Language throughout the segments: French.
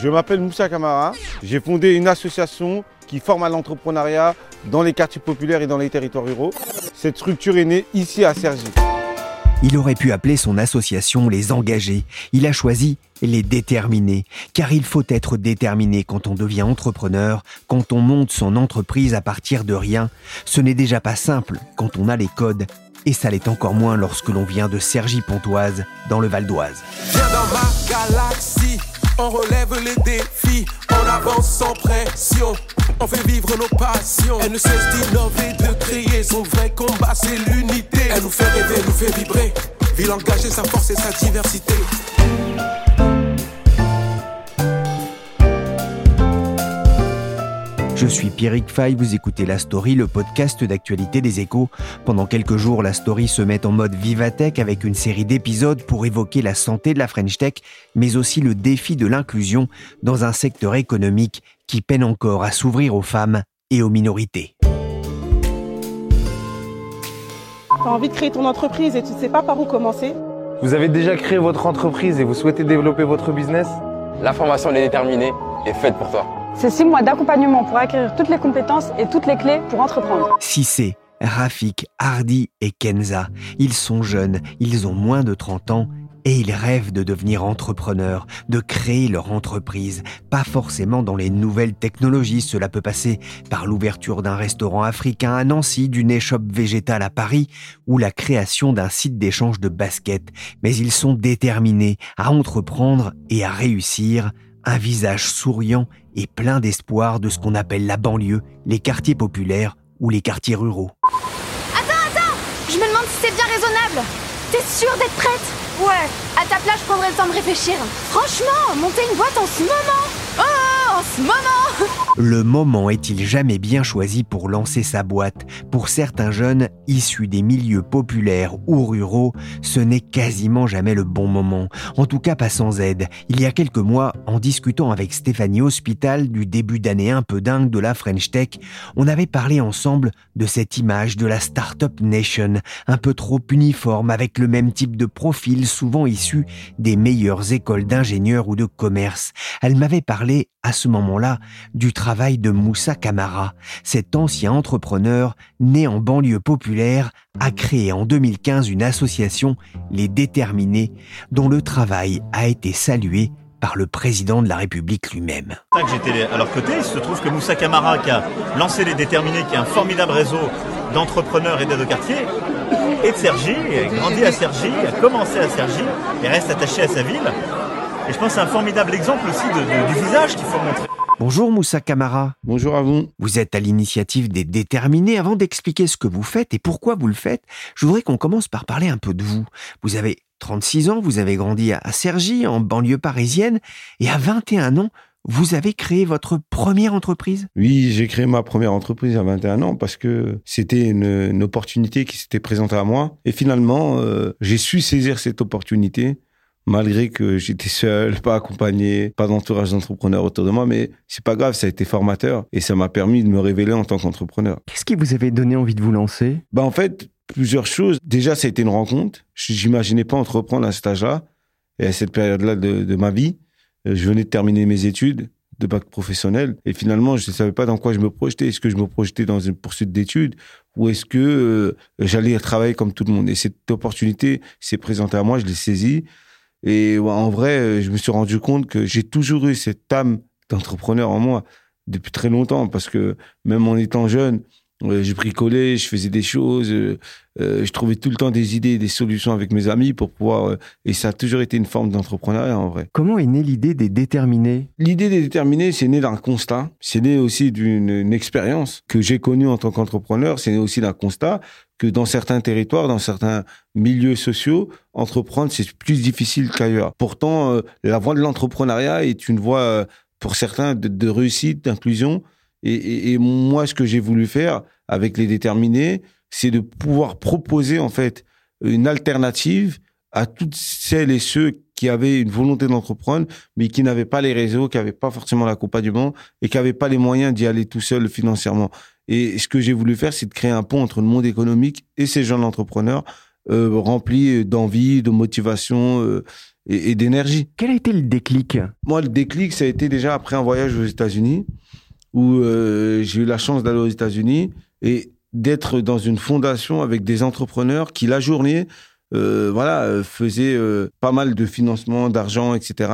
Je m'appelle Moussa Kamara. J'ai fondé une association qui forme à l'entrepreneuriat dans les quartiers populaires et dans les territoires ruraux. Cette structure est née ici à Cergy. Il aurait pu appeler son association les engagés. Il a choisi les déterminés. Car il faut être déterminé quand on devient entrepreneur, quand on monte son entreprise à partir de rien. Ce n'est déjà pas simple quand on a les codes. Et ça l'est encore moins lorsque l'on vient de Cergy-Pontoise, dans le Val d'Oise. On relève les défis, on avance sans pression, on fait vivre nos passions. Elle ne cesse d'innover, de créer, son vrai combat c'est l'unité. Elle nous fait rêver, nous fait vibrer, ville engagée, sa force et sa diversité. Je suis Pierrick Fay, vous écoutez La Story, le podcast d'actualité des échos. Pendant quelques jours, La Story se met en mode Vivatech avec une série d'épisodes pour évoquer la santé de la French Tech, mais aussi le défi de l'inclusion dans un secteur économique qui peine encore à s'ouvrir aux femmes et aux minorités. T'as envie de créer ton entreprise et tu ne sais pas par où commencer? Vous avez déjà créé votre entreprise et vous souhaitez développer votre business? La formation est déterminée et faite pour toi. C'est six mois d'accompagnement pour acquérir toutes les compétences et toutes les clés pour entreprendre. Cissé, Rafik, Hardy et Kenza, ils sont jeunes, ils ont moins de 30 ans et ils rêvent de devenir entrepreneurs, de créer leur entreprise. Pas forcément dans les nouvelles technologies, cela peut passer par l'ouverture d'un restaurant africain à Nancy, d'une échoppe végétale à Paris ou la création d'un site d'échange de baskets. Mais ils sont déterminés à entreprendre et à réussir un visage souriant et plein d'espoir de ce qu'on appelle la banlieue, les quartiers populaires ou les quartiers ruraux. Attends, attends Je me demande si c'est bien raisonnable. T'es sûre d'être prête? Ouais. À ta place, je prendrai le temps de réfléchir. Franchement, monter une boîte en ce moment Oh, moment Le moment est-il jamais bien choisi pour lancer sa boîte? Pour certains jeunes issus des milieux populaires ou ruraux, ce n'est quasiment jamais le bon moment. En tout cas, pas sans aide. Il y a quelques mois, en discutant avec Stéphanie Hospital du début d'année un peu dingue de la French Tech, on avait parlé ensemble de cette image de la Startup Nation, un peu trop uniforme avec le même type de profil souvent issu des meilleures écoles d'ingénieurs ou de commerce. Elle m'avait parlé à ce moment-là du travail de Moussa Kamara, cet ancien entrepreneur né en banlieue populaire a créé en 2015 une association, Les Déterminés, dont le travail a été salué par le président de la République lui-même. J'étais à leur côté. Il se trouve que Moussa Kamara, qui a lancé Les Déterminés, qui est un formidable réseau d'entrepreneurs et d'aides au quartier, est de Cergy, a grandi à Cergy, a commencé à Cergy et reste attaché à sa ville. Et je pense que c'est un formidable exemple aussi de, de, du visage qu'il faut montrer. Bonjour Moussa Kamara. Bonjour à vous. Vous êtes à l'initiative des déterminés. Avant d'expliquer ce que vous faites et pourquoi vous le faites, je voudrais qu'on commence par parler un peu de vous. Vous avez 36 ans, vous avez grandi à Cergy, en banlieue parisienne, et à 21 ans, vous avez créé votre première entreprise Oui, j'ai créé ma première entreprise à 21 ans parce que c'était une, une opportunité qui s'était présentée à moi. Et finalement, euh, j'ai su saisir cette opportunité malgré que j'étais seul, pas accompagné, pas d'entourage d'entrepreneurs autour de moi, mais c'est pas grave, ça a été formateur et ça m'a permis de me révéler en tant qu'entrepreneur. Qu'est-ce qui vous avait donné envie de vous lancer? Bah en fait, plusieurs choses. Déjà, ça a été une rencontre. J'imaginais pas entreprendre à cet âge-là et à cette période-là de, de ma vie. Euh, Je venais de terminer mes études de bac professionnel et finalement je ne savais pas dans quoi je me projetais est-ce que je me projetais dans une poursuite d'études ou est-ce que euh, j'allais travailler comme tout le monde? Et cette opportunité s'est présentée à moi je l'ai saisie et en vrai euh, je me suis rendu compte que j'ai toujours eu cette âme d'entrepreneur en moi depuis très longtemps parce que même en étant jeune je bricolais, je faisais des choses, euh, euh, je trouvais tout le temps des idées, des solutions avec mes amis pour pouvoir. et ça a toujours été une forme d'entrepreneuriat en vrai. Comment est née l'idée des déterminés? L'idée des déterminés, c'est né d'un constat. C'est né aussi d'une expérience que j'ai connue en tant qu'entrepreneur. C'est né aussi d'un constat que dans certains territoires, dans certains milieux sociaux, entreprendre c'est plus difficile qu'ailleurs. Pourtant, la voie de l'entrepreneuriat est une voie pour certains de, de réussite, d'inclusion et, et, moi, ce que j'ai voulu faire avec les déterminés, c'est de pouvoir proposer en fait une alternative à toutes celles et ceux qui avaient une volonté d'entreprendre, mais qui n'avaient pas les réseaux, qui n'avaient pas forcément l'accompagnement et qui n'avaient pas les moyens d'y aller tout seul financièrement. Et ce que j'ai voulu faire, c'est de créer un pont entre le monde économique et ces jeunes entrepreneurs euh, remplis d'envie, de motivation euh, et, et d'énergie. Quel a été le déclic? Moi, le déclic, ça a été déjà après un voyage aux États-Unis où euh, j'ai eu la chance d'aller aux États-Unis et d'être dans une fondation avec des entrepreneurs qui la journée euh, voilà euh, faisaient pas mal de financement d'argent etc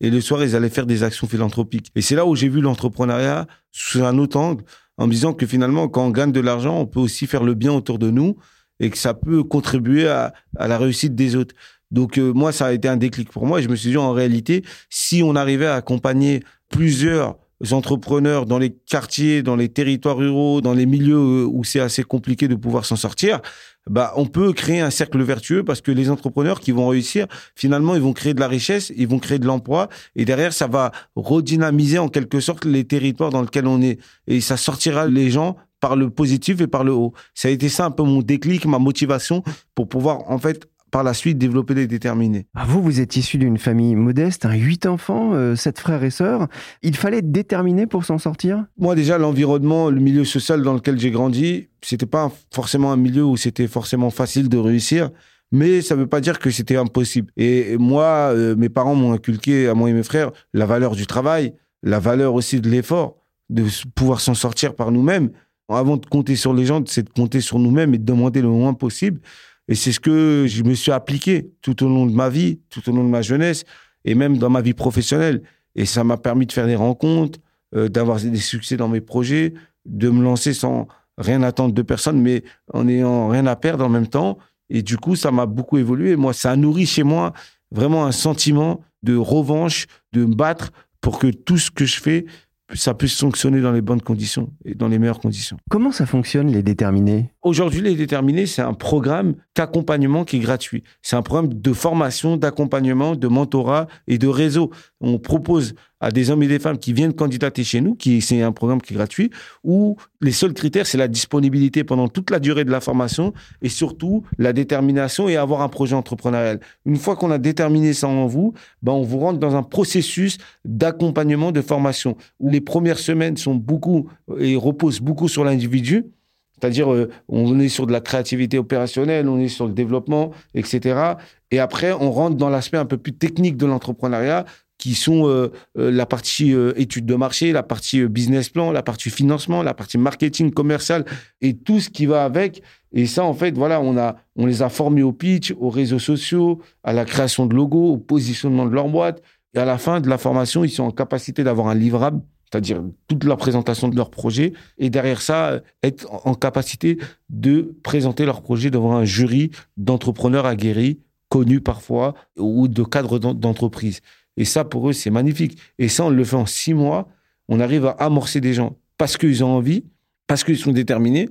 et le soir ils allaient faire des actions philanthropiques. Et c'est là où j'ai vu l'entrepreneuriat sous un autre angle en me disant que finalement quand on gagne de l'argent on peut aussi faire le bien autour de nous et que ça peut contribuer à, à la réussite des autres. Donc moi ça a été un déclic pour moi et je me suis dit en réalité si on arrivait à accompagner plusieurs entrepreneurs dans les quartiers, dans les territoires ruraux, dans les milieux euh, où c'est assez compliqué de pouvoir s'en sortir, bah on peut créer un cercle vertueux parce que les entrepreneurs qui vont réussir, finalement, ils vont créer de la richesse, ils vont créer de l'emploi et derrière ça va redynamiser en quelque sorte les territoires dans lesquels on est et ça sortira les gens par le positif et par le haut. Ça a été ça un peu mon déclic, ma motivation pour pouvoir en fait par la suite développer des déterminés. Ah, vous, vous êtes issu d'une famille modeste, un huit enfants, euh, sept frères et sœurs. Il fallait être déterminé pour s'en sortir? Moi déjà, l'environnement, le milieu social dans lequel j'ai grandi, c'était pas forcément un milieu où c'était forcément facile de réussir. Mais ça ne veut pas dire que c'était impossible. Et moi, euh, mes parents m'ont inculqué, à moi et mes frères, la valeur du travail, la valeur aussi de l'effort, de pouvoir s'en sortir par nous-mêmes. Avant de compter sur les gens, c'est de compter sur nous-mêmes et de demander le moins possible. Et c'est ce que je me suis appliqué tout au long de ma vie, tout au long de ma jeunesse, et même dans ma vie professionnelle. Et ça m'a permis de faire des rencontres, euh, d'avoir des succès dans mes projets, de me lancer sans rien attendre de personne, mais en n'ayant rien à perdre en même temps. Et du coup, ça m'a beaucoup évolué. Moi, ça a nourri chez moi vraiment un sentiment de revanche, de me battre pour que tout ce que je fais ça puisse fonctionner dans les bonnes conditions et dans les meilleures conditions. Comment ça fonctionne, les déterminés? Aujourd'hui, les déterminés, c'est un programme d'accompagnement qui est gratuit. C'est un programme de formation, d'accompagnement, de mentorat et de réseau. On propose à des hommes et des femmes qui viennent candidater chez nous, qui c'est un programme qui est gratuit, où les seuls critères, c'est la disponibilité pendant toute la durée de la formation et surtout la détermination et avoir un projet entrepreneurial. Une fois qu'on a déterminé ça en vous, ben on vous rentre dans un processus d'accompagnement, de formation, où les premières semaines sont beaucoup et reposent beaucoup sur l'individu. C'est-à-dire, euh, on est sur de la créativité opérationnelle, on est sur le développement, etc. Et après, on rentre dans l'aspect un peu plus technique de l'entrepreneuriat, qui sont euh, euh, la partie euh, étude de marché, la partie business plan, la partie financement, la partie marketing commercial et tout ce qui va avec. Et ça, en fait, voilà, on a, on les a formés au pitch, aux réseaux sociaux, à la création de logos, au positionnement de leur boîte. Et à la fin de la formation, ils sont en capacité d'avoir un livrable, c'est-à-dire toute la présentation de leur projet, et derrière ça, être en capacité de présenter leur projet devant un jury d'entrepreneurs aguerris, connus parfois, ou de cadres d'entreprise. Et ça, pour eux, c'est magnifique. Et ça, on le fait en six mois. On arrive à amorcer des gens parce qu'ils ont envie, parce qu'ils sont déterminés,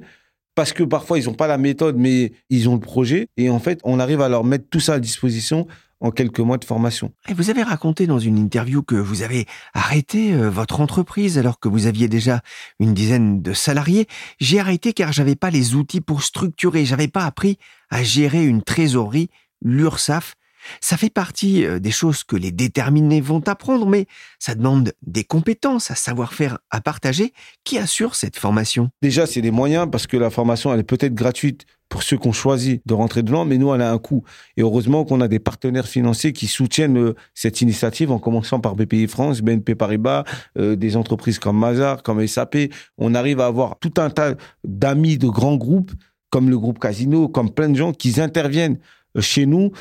parce que parfois, ils n'ont pas la méthode, mais ils ont le projet. Et en fait, on arrive à leur mettre tout ça à disposition en quelques mois de formation. Vous avez raconté dans une interview que vous avez arrêté euh, votre entreprise alors que vous aviez déjà une dizaine de salariés. J'ai arrêté car j'avais pas les outils pour structurer, j'avais pas appris à gérer une trésorerie, l'URSAF ça fait partie euh, des choses que les déterminés vont apprendre, mais ça demande des compétences, un savoir-faire à partager. Qui assure cette formation? Déjà, c'est des moyens parce que la formation, elle est peut-être gratuite pour ceux qui ont choisi de rentrer dedans, mais nous, elle a un coût. Et heureusement qu'on a des partenaires financiers qui soutiennent euh, cette initiative, en commençant par BPI France, BNP Paribas, euh, des entreprises comme Mazar, comme SAP. On arrive à avoir tout un tas d'amis de grands groupes, comme le groupe Casino, comme plein de gens qui interviennent chez nous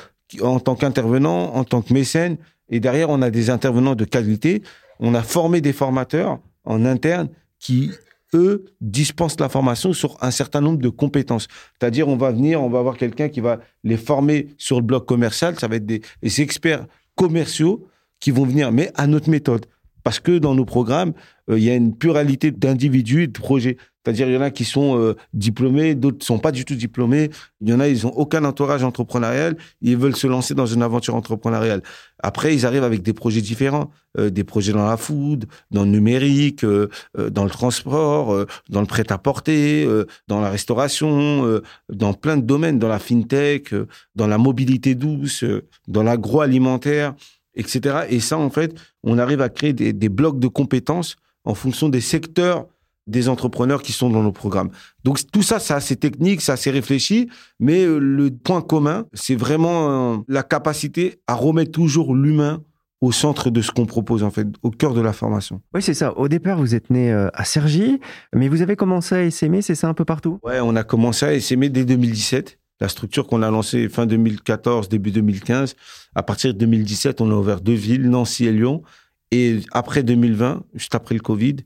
en tant qu'intervenant, en tant que mécène. Et derrière, on a des intervenants de qualité. On a formé des formateurs en interne qui, eux dispensent la formation sur un certain nombre de compétences. C'est-à-dire, on va venir, on va avoir quelqu'un qui va les former sur le bloc commercial. Ça va être des, des experts commerciaux qui vont venir, mais à notre méthode. Parce que dans nos programmes, euh, il y a une pluralité d'individus et de projets. C'est-à-dire, il y en a qui sont euh, diplômés, d'autres ne sont pas du tout diplômés. Il y en a, ils n'ont aucun entourage entrepreneurial. Ils veulent se lancer dans une aventure entrepreneuriale. Après, ils arrivent avec des projets différents. Euh, des projets dans la food, dans le numérique, dans le transport, dans le prêt-à-porter, dans la restauration, dans plein de domaines, dans la fintech, dans la mobilité douce, dans l'agroalimentaire etc. Et ça, en fait, on arrive à créer des, des, blocs de compétences en fonction des secteurs des entrepreneurs qui sont dans nos programmes. Donc tout ça, c'est assez technique, c'est assez réfléchi, mais euh, le point commun, c'est vraiment euh, la capacité à remettre toujours l'humain au centre de ce qu'on propose, en fait, au cœur de la formation. Oui, c'est ça. Au départ, vous êtes né euh, à Cergy, mais vous avez commencé à essaimer, c'est ça un peu partout? Ouais, on a commencé à essaimer dès 2017 la structure qu'on a lancée fin 2014, début 2015. À partir de 2017, on a ouvert deux villes, Nancy et Lyon. Et après 2020, juste après le Covid,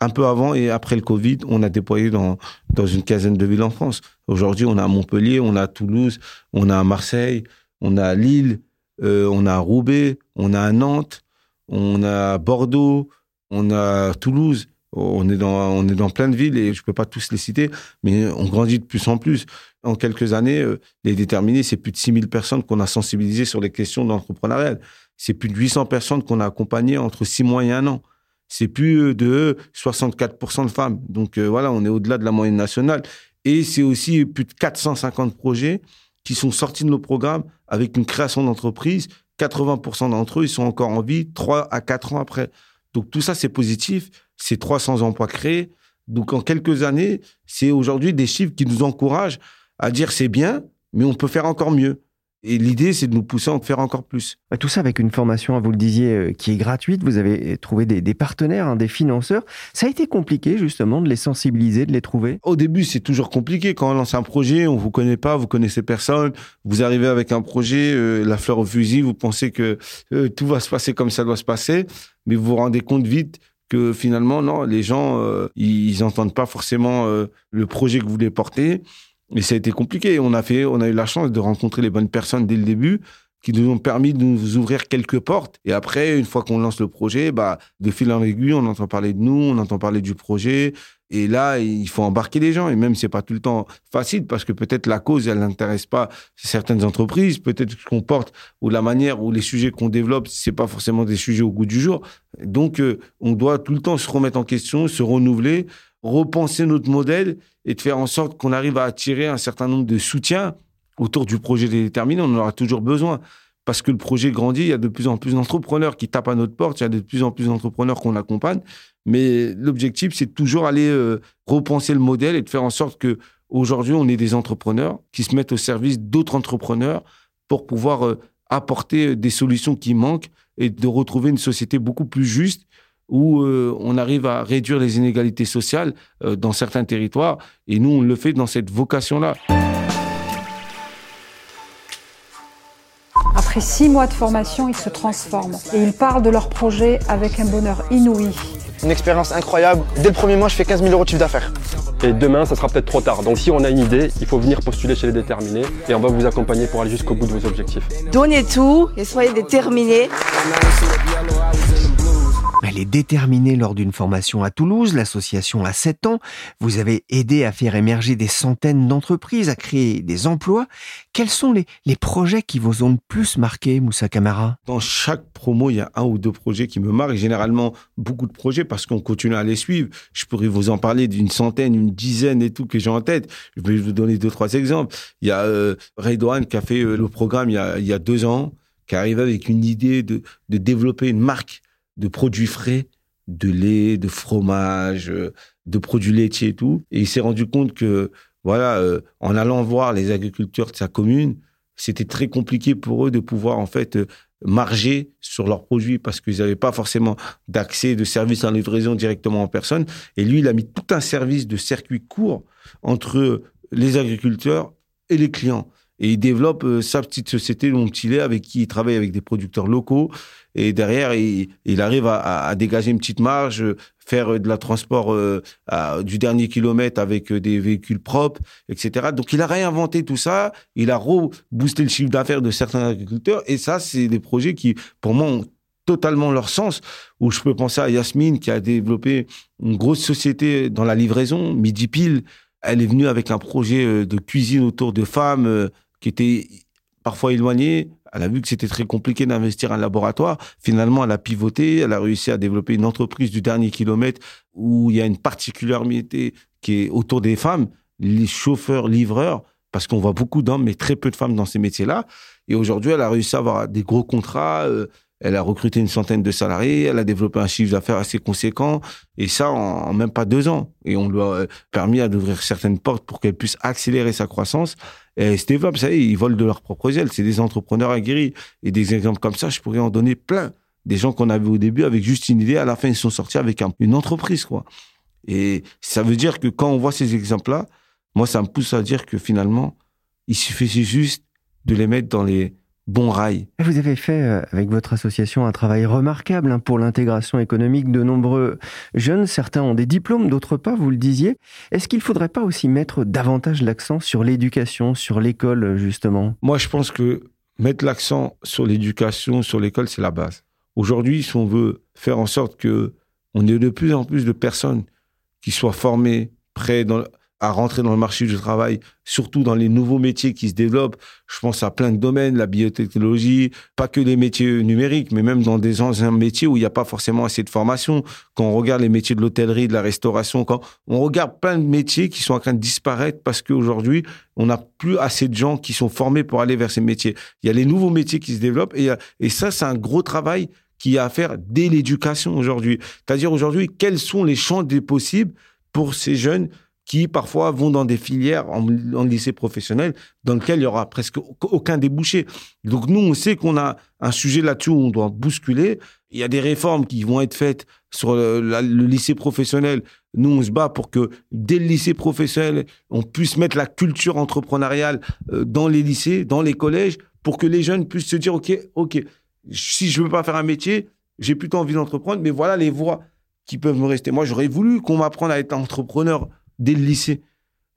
un peu avant et après le Covid, on a déployé dans, dans une quinzaine de villes en France. Aujourd'hui, on a Montpellier, on a Toulouse, on a Marseille, on a Lille, euh, on a Roubaix, on a Nantes, on a Bordeaux, on a Toulouse. On est dans, on est dans plein de villes et je peux pas tous les citer, mais on grandit de plus en plus. En quelques années, euh, les déterminés, c'est plus de 6000 personnes qu'on a sensibilisées sur les questions d'entrepreneuriat. C'est plus de 800 personnes qu'on a accompagnées entre six mois et un an. C'est plus euh, de 64% de femmes. Donc euh, voilà, on est au-delà de la moyenne nationale. Et c'est aussi plus de 450 projets qui sont sortis de nos programmes avec une création d'entreprise. 80% d'entre eux, ils sont encore en vie 3 à 4 ans après. Donc tout ça, c'est positif. C'est 300 emplois créés. Donc en quelques années, c'est aujourd'hui des chiffres qui nous encouragent à dire c'est bien, mais on peut faire encore mieux. Et l'idée, c'est de nous pousser à en faire encore plus. Tout ça avec une formation, vous le disiez, euh, qui est gratuite. Vous avez trouvé des, partenaires, hein, des financeurs. Ça a été compliqué, justement, de les sensibiliser, de les trouver? Au début, c'est toujours compliqué. Quand on lance un projet, on vous connaît pas, vous connaissez personne. Vous arrivez avec un projet, euh, la fleur au fusil, vous pensez que euh, tout va se passer comme ça doit se passer. Mais vous vous rendez compte vite que finalement, non, les gens, ils n'entendent pas forcément le projet que vous voulez porter. Mais ça a été compliqué. On a fait, on a eu la chance de rencontrer les bonnes personnes dès le début qui nous ont permis de nous ouvrir quelques portes. Et après, une fois qu'on lance le projet, bah, de fil en aiguille, on entend parler de nous, on entend parler du projet. Et là, il faut embarquer les gens. Et même, c'est pas tout le temps facile parce que peut-être la cause, elle n'intéresse pas certaines entreprises. Peut-être ce qu'on porte ou la manière ou les sujets qu'on développe, c'est pas forcément des sujets au goût du jour. Donc, euh, on doit tout le temps se remettre en question, se renouveler repenser notre modèle et de faire en sorte qu'on arrive à attirer un certain nombre de soutiens autour du projet déterminé. On en aura toujours besoin parce que le projet grandit. Il y a de plus en plus d'entrepreneurs qui tapent à notre porte. Il y a de plus en plus d'entrepreneurs qu'on accompagne. Mais l'objectif, c'est toujours aller euh, repenser le modèle et de faire en sorte que aujourd'hui, on ait des entrepreneurs qui se mettent au service d'autres entrepreneurs pour pouvoir euh, apporter euh, des solutions qui manquent et de retrouver une société beaucoup plus juste où euh, on arrive à réduire les inégalités sociales euh, dans certains territoires. Et nous, on le fait dans cette vocation-là. Après six mois de formation, ils se transforment et ils parlent de leur projet avec un bonheur inouï. Une expérience incroyable. Dès le premier mois, je fais 15 000 euros de chiffre d'affaires. Et demain, ça sera peut-être trop tard. Donc si on a une idée, il faut venir postuler chez les déterminés et on va vous accompagner pour aller jusqu'au bout de vos objectifs. Donnez tout et soyez déterminés. Elle est déterminée lors d'une formation à Toulouse. L'association a 7 ans. Vous avez aidé à faire émerger des centaines d'entreprises, à créer des emplois. Quels sont les, les projets qui vous ont le plus marqué, Moussa Kamara? Dans chaque promo, il y a un ou deux projets qui me marquent. Généralement, beaucoup de projets parce qu'on continue à les suivre. Je pourrais vous en parler d'une centaine, une dizaine et tout que j'ai en tête. Je vais vous donner deux, trois exemples. Il y a euh, Redouane qui a fait euh, le programme il y a, il y a deux ans, qui arrive avec une idée de, de développer une marque de produits frais, de lait, de fromage, euh, de produits laitiers et tout. Et il s'est rendu compte que, voilà, euh, en allant voir les agriculteurs de sa commune, c'était très compliqué pour eux de pouvoir, en fait, euh, marger sur leurs produits parce qu'ils n'avaient pas forcément d'accès de service en livraison directement en personne. Et lui, il a mis tout un service de circuit court entre les agriculteurs et les clients. Et il développe euh, sa petite société, mon petit lait, avec qui il travaille avec des producteurs locaux. Et derrière, il, il arrive à, dégager une petite marge, faire de la transport euh, du dernier kilomètre avec euh, des véhicules propres, etc. Donc, il a réinventé tout ça. Il a reboosté le chiffre d'affaires de certains agriculteurs. Et ça, c'est des projets qui, pour moi, ont totalement leur sens. Où je peux penser à Yasmine, qui a développé une grosse société dans la livraison, Midi Pile. Elle est venue avec un projet de cuisine autour de femmes qui était parfois éloignée. Elle a vu que c'était très compliqué d'investir un laboratoire. Finalement, elle a pivoté. Elle a réussi à développer une entreprise du dernier kilomètre où il y a une particularité qui est autour des femmes, les chauffeurs, livreurs, parce qu'on voit beaucoup d'hommes, mais très peu de femmes dans ces métiers-là. Et aujourd'hui, elle a réussi à avoir des gros contrats. Euh, elle a recruté une centaine de salariés, elle a développé un chiffre d'affaires assez conséquent, et ça en, même pas deux ans. Et on lui a euh, permis d'ouvrir certaines portes pour qu'elle puisse accélérer sa croissance. Et se développe, ça y est, ils volent de leurs propres ailes. C'est des entrepreneurs aguerris. Et des exemples comme ça, je pourrais en donner plein. Des gens qu'on avait au début avec juste une idée, à la fin, ils sont sortis avec une entreprise, quoi. Et ça veut dire que quand on voit ces exemples-là, moi, ça me pousse à dire que finalement, il suffisait juste de les mettre dans les, bon rail. Vous avez fait euh, avec votre association un travail remarquable hein, pour l'intégration économique de nombreux jeunes. Certains ont des diplômes, d'autres pas, vous le disiez. Est-ce qu'il ne faudrait pas aussi mettre davantage l'accent sur l'éducation, sur l'école, justement? Moi, je pense que mettre l'accent sur l'éducation, sur l'école, c'est la base. Aujourd'hui, si on veut faire en sorte que on ait de plus en plus de personnes qui soient formées, prêtes dans à rentrer dans le marché du travail, surtout dans les nouveaux métiers qui se développent. Je pense à plein de domaines, la biotechnologie, pas que les métiers numériques, mais même dans des anciens métiers où il n'y a pas forcément assez de formation. Quand on regarde les métiers de l'hôtellerie, de la restauration, quand on regarde plein de métiers qui sont en train de disparaître parce qu'aujourd'hui, on n'a plus assez de gens qui sont formés pour aller vers ces métiers. Il y a les nouveaux métiers qui se développent et, et ça, c'est un gros travail qui a à faire dès l'éducation aujourd'hui. C'est-à-dire aujourd'hui, quels sont les champs des possibles pour ces jeunes qui parfois vont dans des filières en, lycée professionnel dans lesquelles il y aura presque aucun débouché. Donc nous, on sait qu'on a un sujet là-dessus où on doit bousculer. Il y a des réformes qui vont être faites sur le, lycée professionnel. Nous, on se bat pour que dès le lycée professionnel, on puisse mettre la culture entrepreneuriale euh, dans les lycées, dans les collèges, pour que les jeunes puissent se dire, OK, OK, si je veux pas faire un métier, j'ai plutôt envie d'entreprendre, mais voilà les voies qui peuvent me rester. Moi, j'aurais voulu qu'on m'apprenne à être entrepreneur dès le lycée.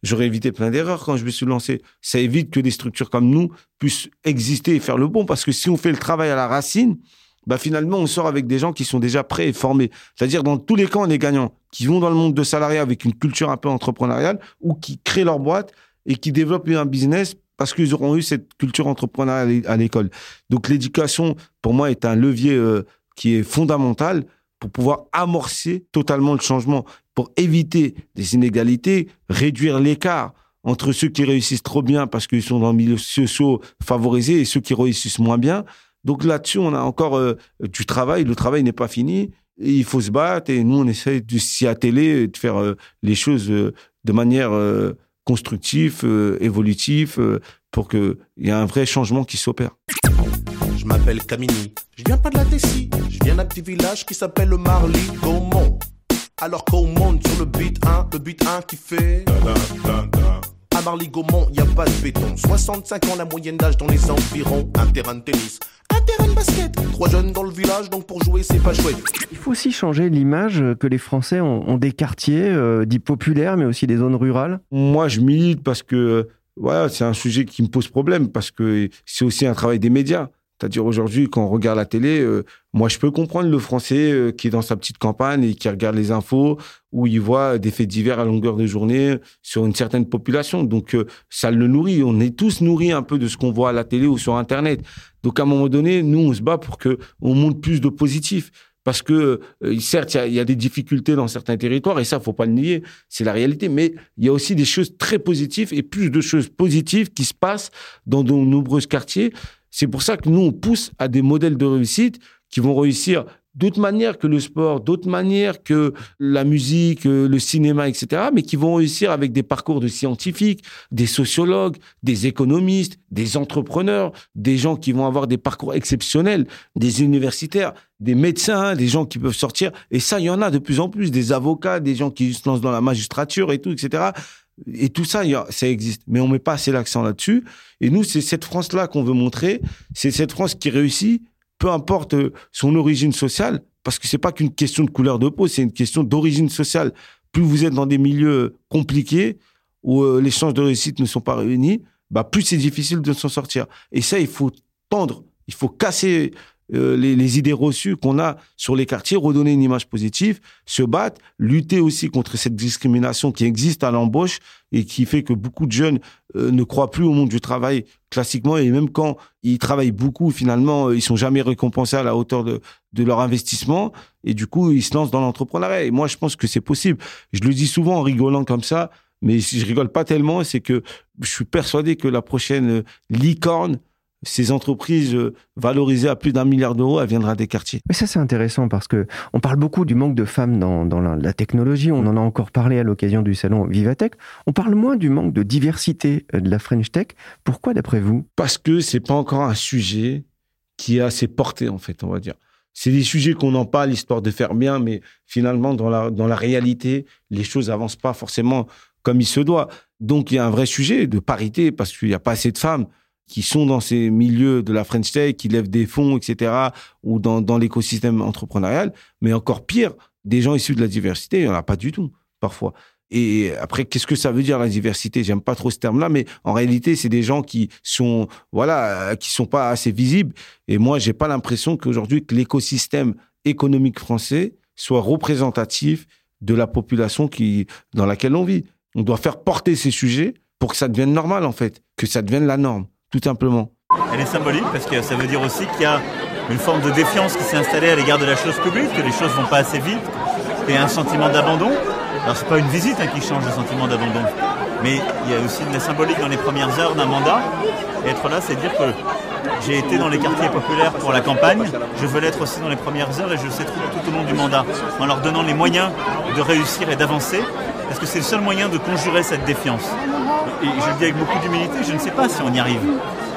J'aurais évité plein d'erreurs quand je me suis lancé. Ça évite que des structures comme nous puissent exister et faire le bon, parce que si on fait le travail à la racine, bah finalement, on sort avec des gens qui sont déjà prêts et formés. C'est-à-dire, dans tous les cas, on est gagnants, qui vont dans le monde de salariat avec une culture un peu entrepreneuriale ou qui créent leur boîte et qui développent un business parce qu'ils auront eu cette culture entrepreneuriale à l'école. Donc, l'éducation, pour moi, est un levier euh, qui est fondamental pour pouvoir amorcer totalement le changement, pour éviter des inégalités, réduire l'écart entre ceux qui réussissent trop bien parce qu'ils sont dans le milieu social favorisé et ceux qui réussissent moins bien. Donc là-dessus, on a encore euh, du travail. Le travail n'est pas fini. il faut se battre et nous, on essaie de s'y atteler, de faire euh, les choses euh, de manière constructive, évolutive, pour qu'il y ait un vrai changement qui s'opère. Je m'appelle Camini, je viens pas de la Tessie, je viens d'un petit village qui s'appelle le Marly Gaumont. Alors qu'on monte sur le beat 1, le beat 1 qui fait... À Marly Gaumont, y a pas de béton. 65 ans la moyenne d'âge dans les environs. Un terrain de tennis, un terrain de basket. Trois jeunes dans le village, donc pour jouer, c'est pas chouette. Il faut aussi changer l'image que les Français ont, des quartiers euh, dits populaires, mais aussi des zones rurales. Moi, je milite parce que voilà, c'est un sujet qui me pose problème, parce que c'est aussi un travail des médias. C'est-à-dire aujourd'hui, quand on regarde la télé, euh, moi je peux comprendre le Français euh, qui est dans sa petite campagne et qui regarde les infos, où il voit des faits divers à longueur de journée sur une certaine population. Donc euh, ça le nourrit. On est tous nourris un peu de ce qu'on voit à la télé ou sur Internet. Donc à un moment donné, nous on se bat pour que on monte plus de positifs. Parce que certes, il y, y, a des difficultés dans certains territoires et ça, faut pas le nier, c'est la réalité. Mais il y a aussi des choses très positives et plus de choses positives qui se passent dans de nombreux quartiers. C'est pour ça que nous, on pousse à des modèles de réussite qui vont réussir d'autres manières que le sport, d'autres manières que la musique, euh, le cinéma, etc., mais qui vont réussir avec des parcours de scientifiques, des sociologues, des économistes, des entrepreneurs, des gens qui vont avoir des parcours exceptionnels, des universitaires, des médecins, des gens qui peuvent sortir. Et ça, il y en a de plus en plus, des avocats, des gens qui se lancent dans la magistrature et tout, etc. Et tout ça, ça existe. Mais on met pas assez l'accent là-dessus. Et nous, c'est cette France-là qu'on veut montrer. C'est cette France qui réussit, peu importe euh, son origine sociale, parce que c'est pas qu'une question de couleur de peau, c'est une question d'origine sociale. Plus vous êtes dans des milieux compliqués, où euh, les chances de réussite ne sont pas réunies, bah, plus c'est difficile de s'en sortir. Et ça, il faut tendre, il faut casser euh, les, idées reçues qu'on a sur les quartiers, redonner une image positive, se battre, lutter aussi contre cette discrimination qui existe à l'embauche et qui fait que beaucoup de jeunes euh, ne croient plus au monde du travail classiquement et même quand ils travaillent beaucoup, finalement, ils sont jamais récompensés à la hauteur de, de leur investissement et du coup, ils se lancent dans l'entrepreneuriat. Et moi, je pense que c'est possible. Je le dis souvent en rigolant comme ça, mais je rigole pas tellement, c'est que je suis persuadé que la prochaine licorne, ces entreprises euh, valorisées à plus d'un milliard d'euros, elles viendra des quartiers. Mais ça, c'est intéressant parce que on parle beaucoup du manque de femmes dans, dans la, technologie. On en a encore parlé à l'occasion du salon Vivatech. On parle moins du manque de diversité euh, de la French Tech. Pourquoi, d'après vous? Parce que c'est pas encore un sujet qui est assez porté, en fait, on va dire. C'est des sujets qu'on en parle, histoire de faire bien, mais finalement, dans la, dans la réalité, les choses avancent pas forcément comme il se doit. Donc, il y a un vrai sujet de parité parce qu'il n'y a pas assez de femmes qui sont dans ces milieux de la French Tech, qui lèvent des fonds, etc., ou dans, l'écosystème entrepreneurial. Mais encore pire, des gens issus de la diversité, il n'y en a pas du tout, parfois. Et après, qu'est-ce que ça veut dire la diversité? J'aime pas trop ce terme-là, mais en réalité, c'est des gens qui sont, voilà, qui sont pas assez visibles. Et moi, j'ai pas l'impression qu'aujourd'hui que l'écosystème économique français soit représentatif de la population qui dans laquelle on vit. On doit faire porter ces sujets pour que ça devienne normal, en fait, que ça devienne la norme, tout simplement. Elle est symbolique parce que ça veut dire aussi qu'il y a une forme de défiance qui s'est installée à l'égard de la chose publique, que les choses vont pas assez vite, et un sentiment d'abandon. Alors c'est pas une visite hein, qui change le sentiment d'abandon, mais il y a aussi de la symbolique dans les premières heures d'un mandat. Et être là, c'est dire que j'ai été dans les quartiers populaires pour la campagne, je veux l'être aussi dans les premières heures et je le sais tout, tout au long du mandat, en leur donnant les moyens de réussir et d'avancer parce que c'est le seul moyen de conjurer cette défiance. Et je le dis avec beaucoup d'humilité, je ne sais pas si on y arrive,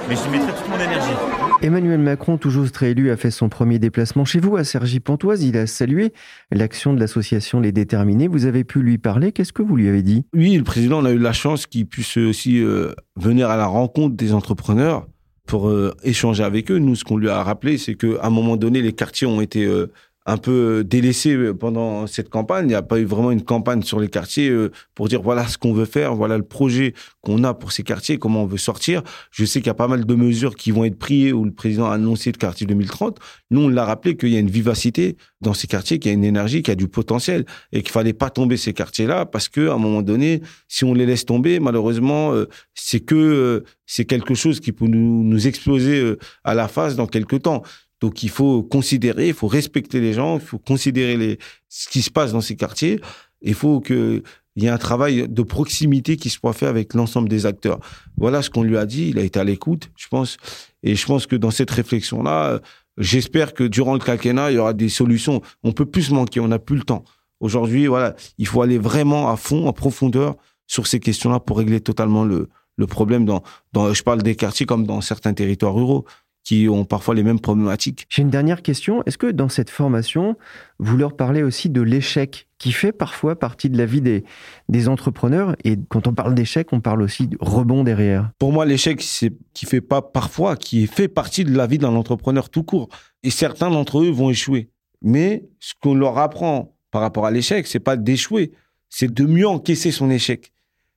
mais je mettrai toute mon énergie. Emmanuel Macron, toujours réélu, a fait son premier déplacement chez vous à Cergy-Pontoise. Il a salué l'action de l'association Les Déterminés. Vous avez pu lui parler. Qu'est-ce que vous lui avez dit? Oui, le président, on a eu la chance qu'il puisse aussi euh, venir à la rencontre des entrepreneurs pour euh, échanger avec eux. Nous, ce qu'on lui a rappelé, c'est qu'à un moment donné, les quartiers ont été euh, un peu délaissé pendant cette campagne. Il n'y a pas eu vraiment une campagne sur les quartiers euh, pour dire voilà ce qu'on veut faire, voilà le projet qu'on a pour ces quartiers, comment on veut sortir. Je sais qu'il y a pas mal de mesures qui vont être prises où le président a annoncé le quartier 2030. Nous, on l'a rappelé qu'il y a une vivacité dans ces quartiers, qu'il y a une énergie, qu'il y a du potentiel et qu'il fallait pas tomber ces quartiers-là parce que à un moment donné, si on les laisse tomber, malheureusement, euh, c'est que euh, c'est quelque chose qui peut nous, nous exploser à la face dans quelques temps. Donc il faut considérer, il faut respecter les gens, il faut considérer les, ce qui se passe dans ces quartiers. Il faut qu'il y ait un travail de proximité qui soit fait avec l'ensemble des acteurs. Voilà ce qu'on lui a dit. Il a été à l'écoute, je pense. Et je pense que dans cette réflexion-là, j'espère que durant le quinquennat, il y aura des solutions. On peut plus se manquer, on n'a plus le temps. Aujourd'hui, voilà, il faut aller vraiment à fond, en profondeur sur ces questions-là pour régler totalement le, le problème dans, dans, je parle des quartiers comme dans certains territoires ruraux qui ont parfois les mêmes problématiques. J'ai une dernière question. Est-ce que dans cette formation, vous leur parlez aussi de l'échec qui fait parfois partie de la vie des, des entrepreneurs? Et quand on parle d'échec, on parle aussi de rebond derrière. Pour moi, l'échec, c'est qui fait pas parfois, qui fait partie de la vie d'un entrepreneur tout court. Et certains d'entre eux vont échouer. Mais ce qu'on leur apprend par rapport à l'échec, c'est pas d'échouer, c'est de mieux encaisser son échec.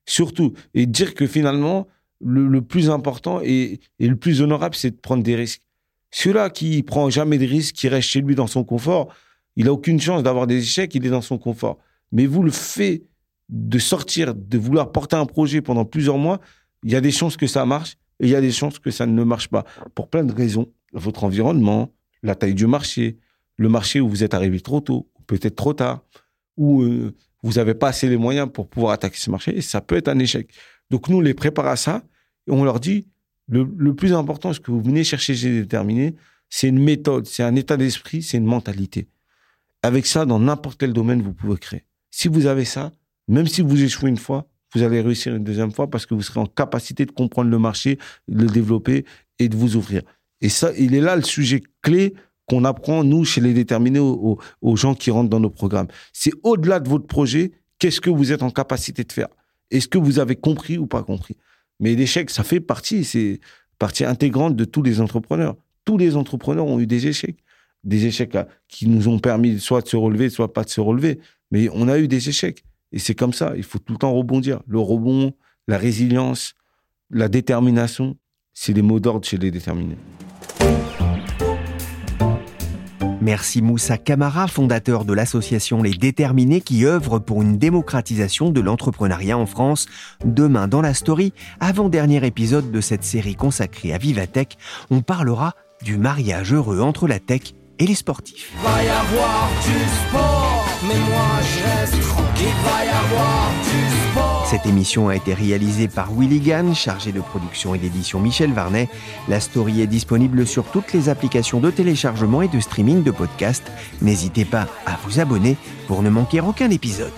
Surtout. Et dire que finalement, le, plus important et, le plus honorable, c'est de prendre des risques. Celui-là qui prend jamais de risques, qui reste chez lui dans son confort, il a aucune chance d'avoir des échecs, il est dans son confort. Mais vous, le fait de sortir, de vouloir porter un projet pendant plusieurs mois, il y a des chances que ça marche et il y a des chances que ça ne marche pas. Pour plein de raisons. Votre environnement, la taille du marché, le marché où vous êtes arrivé trop tôt, peut-être trop tard, ou euh, vous n'avez pas assez les moyens pour pouvoir attaquer ce marché, et ça peut être un échec. Donc nous, on les prépare à ça et on leur dit, le, plus important, ce que vous venez chercher chez déterminé, c'est une méthode, c'est un état d'esprit, c'est une mentalité. Avec ça, dans n'importe quel domaine, vous pouvez créer. Si vous avez ça, même si vous échouez une fois, vous allez réussir une deuxième fois parce que vous serez en capacité de comprendre le marché, de le développer et de vous ouvrir. Et ça, il est là le sujet clé qu'on apprend, nous, chez les déterminés, aux, aux gens qui rentrent dans nos programmes. C'est au-delà de votre projet, qu'est-ce que vous êtes en capacité de faire? Est-ce que vous avez compris ou pas compris? Mais l'échec, ça fait partie, c'est partie intégrante de tous les entrepreneurs. Tous les entrepreneurs ont eu des échecs. Des échecs qui nous ont permis soit de se relever, soit pas de se relever. Mais on a eu des échecs. Et c'est comme ça. Il faut tout le temps rebondir. Le rebond, la résilience, la détermination, c'est les mots d'ordre chez les déterminés. Merci Moussa Kamara, fondateur de l'association Les Déterminés qui œuvre pour une démocratisation de l'entrepreneuriat en France. Demain dans la story, avant-dernier épisode de cette série consacrée à Vivatech, on parlera du mariage heureux entre la tech et les sportifs. Cette émission a été réalisée par Willy Gann, chargé de production et d'édition Michel Varnet. La story est disponible sur toutes les applications de téléchargement et de streaming de podcasts. N'hésitez pas à vous abonner pour ne manquer aucun épisode.